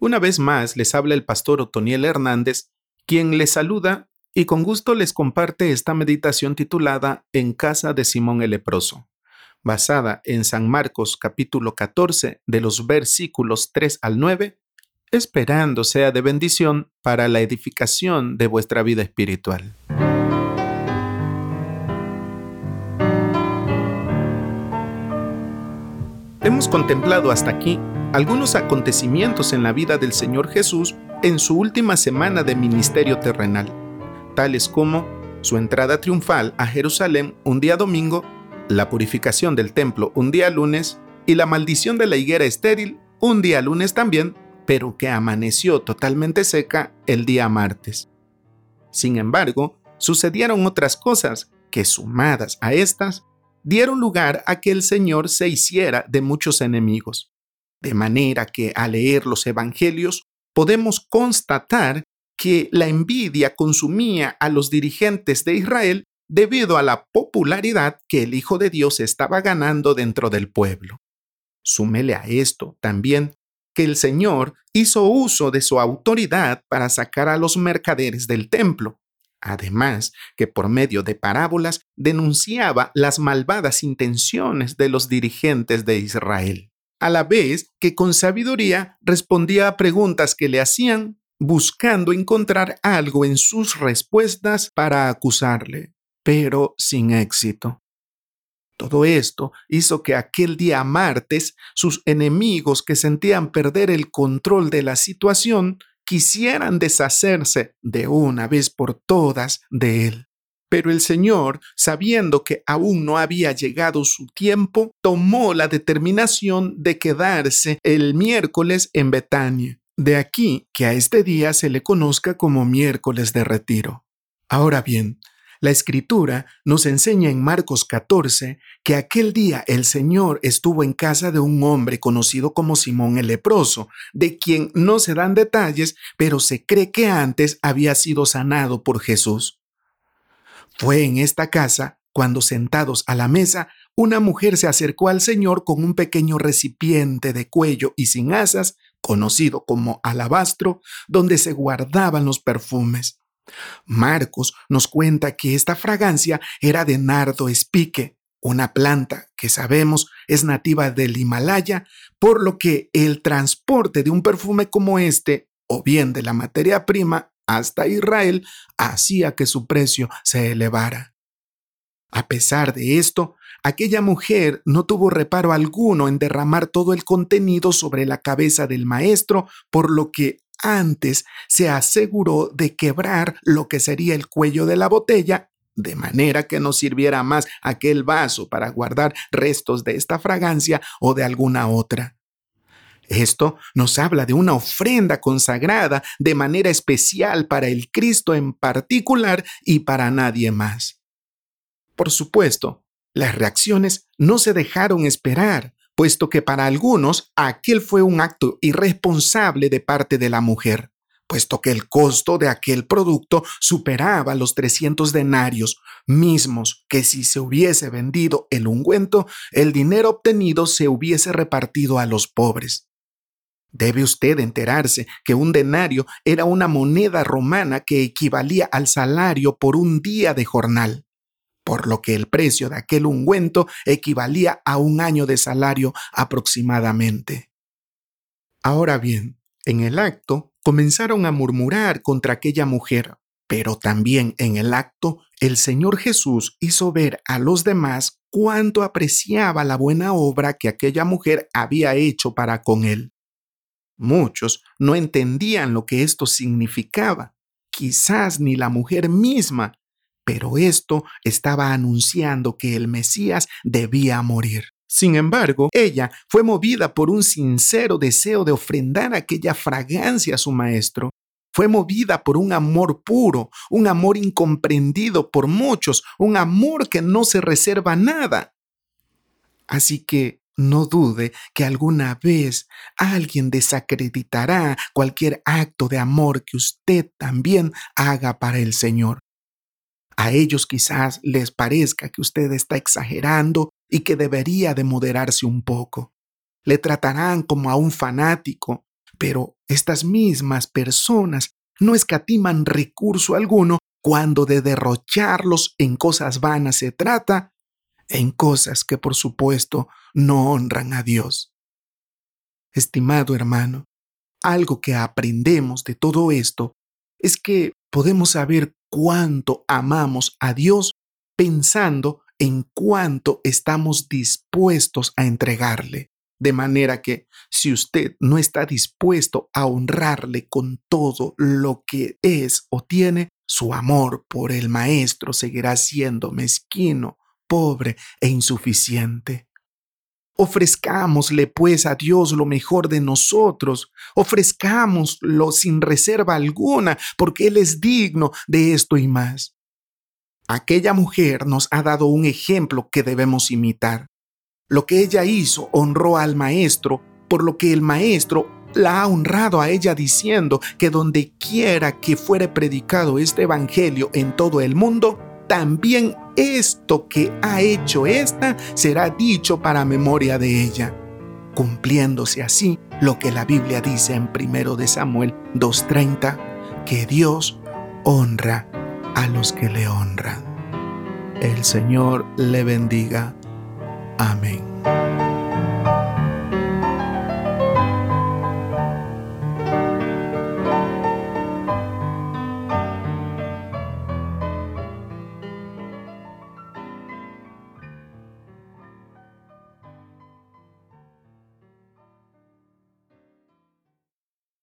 Una vez más les habla el pastor Otoniel Hernández, quien les saluda y con gusto les comparte esta meditación titulada En casa de Simón el leproso, basada en San Marcos capítulo 14 de los versículos 3 al 9, esperando sea de bendición para la edificación de vuestra vida espiritual. Hemos contemplado hasta aquí algunos acontecimientos en la vida del Señor Jesús en su última semana de ministerio terrenal tales como su entrada triunfal a Jerusalén un día domingo, la purificación del templo un día lunes y la maldición de la higuera estéril un día lunes también, pero que amaneció totalmente seca el día martes. Sin embargo, sucedieron otras cosas que, sumadas a estas, dieron lugar a que el Señor se hiciera de muchos enemigos. De manera que al leer los Evangelios podemos constatar que la envidia consumía a los dirigentes de Israel debido a la popularidad que el Hijo de Dios estaba ganando dentro del pueblo. Súmele a esto también que el Señor hizo uso de su autoridad para sacar a los mercaderes del templo. Además, que por medio de parábolas denunciaba las malvadas intenciones de los dirigentes de Israel, a la vez que con sabiduría respondía a preguntas que le hacían buscando encontrar algo en sus respuestas para acusarle, pero sin éxito. Todo esto hizo que aquel día martes sus enemigos que sentían perder el control de la situación quisieran deshacerse de una vez por todas de él. Pero el Señor, sabiendo que aún no había llegado su tiempo, tomó la determinación de quedarse el miércoles en Betania de aquí que a este día se le conozca como miércoles de retiro. Ahora bien, la escritura nos enseña en Marcos 14 que aquel día el Señor estuvo en casa de un hombre conocido como Simón el leproso, de quien no se dan detalles, pero se cree que antes había sido sanado por Jesús. Fue en esta casa cuando sentados a la mesa, una mujer se acercó al Señor con un pequeño recipiente de cuello y sin asas conocido como alabastro, donde se guardaban los perfumes. Marcos nos cuenta que esta fragancia era de nardo espique, una planta que sabemos es nativa del Himalaya, por lo que el transporte de un perfume como este, o bien de la materia prima hasta Israel, hacía que su precio se elevara. A pesar de esto, Aquella mujer no tuvo reparo alguno en derramar todo el contenido sobre la cabeza del maestro, por lo que antes se aseguró de quebrar lo que sería el cuello de la botella, de manera que no sirviera más aquel vaso para guardar restos de esta fragancia o de alguna otra. Esto nos habla de una ofrenda consagrada de manera especial para el Cristo en particular y para nadie más. Por supuesto, las reacciones no se dejaron esperar, puesto que para algunos aquel fue un acto irresponsable de parte de la mujer, puesto que el costo de aquel producto superaba los 300 denarios, mismos que si se hubiese vendido el ungüento, el dinero obtenido se hubiese repartido a los pobres. Debe usted enterarse que un denario era una moneda romana que equivalía al salario por un día de jornal por lo que el precio de aquel ungüento equivalía a un año de salario aproximadamente. Ahora bien, en el acto comenzaron a murmurar contra aquella mujer, pero también en el acto el Señor Jesús hizo ver a los demás cuánto apreciaba la buena obra que aquella mujer había hecho para con él. Muchos no entendían lo que esto significaba, quizás ni la mujer misma, pero esto estaba anunciando que el Mesías debía morir. Sin embargo, ella fue movida por un sincero deseo de ofrendar aquella fragancia a su maestro. Fue movida por un amor puro, un amor incomprendido por muchos, un amor que no se reserva nada. Así que no dude que alguna vez alguien desacreditará cualquier acto de amor que usted también haga para el Señor. A ellos quizás les parezca que usted está exagerando y que debería de moderarse un poco. Le tratarán como a un fanático, Pero estas mismas personas no escatiman recurso alguno cuando de derrocharlos en cosas vanas se trata, en cosas que por supuesto no honran a Dios. Estimado hermano, algo que aprendemos de todo esto es que podemos saber cuánto amamos a Dios pensando en cuánto estamos dispuestos a entregarle. De manera que si usted no está dispuesto a honrarle con todo lo que es o tiene, su amor por el Maestro seguirá siendo mezquino, pobre e insuficiente. Ofrezcámosle pues a Dios lo mejor de nosotros, ofrezcámoslo sin reserva alguna, porque Él es digno de esto y más. Aquella mujer nos ha dado un ejemplo que debemos imitar. Lo que ella hizo honró al Maestro, por lo que el Maestro la ha honrado a ella diciendo que donde quiera que fuere predicado este Evangelio en todo el mundo, también esto que ha hecho esta será dicho para memoria de ella, cumpliéndose así lo que la Biblia dice en 1 de Samuel 2.30, que Dios honra a los que le honran. El Señor le bendiga. Amén.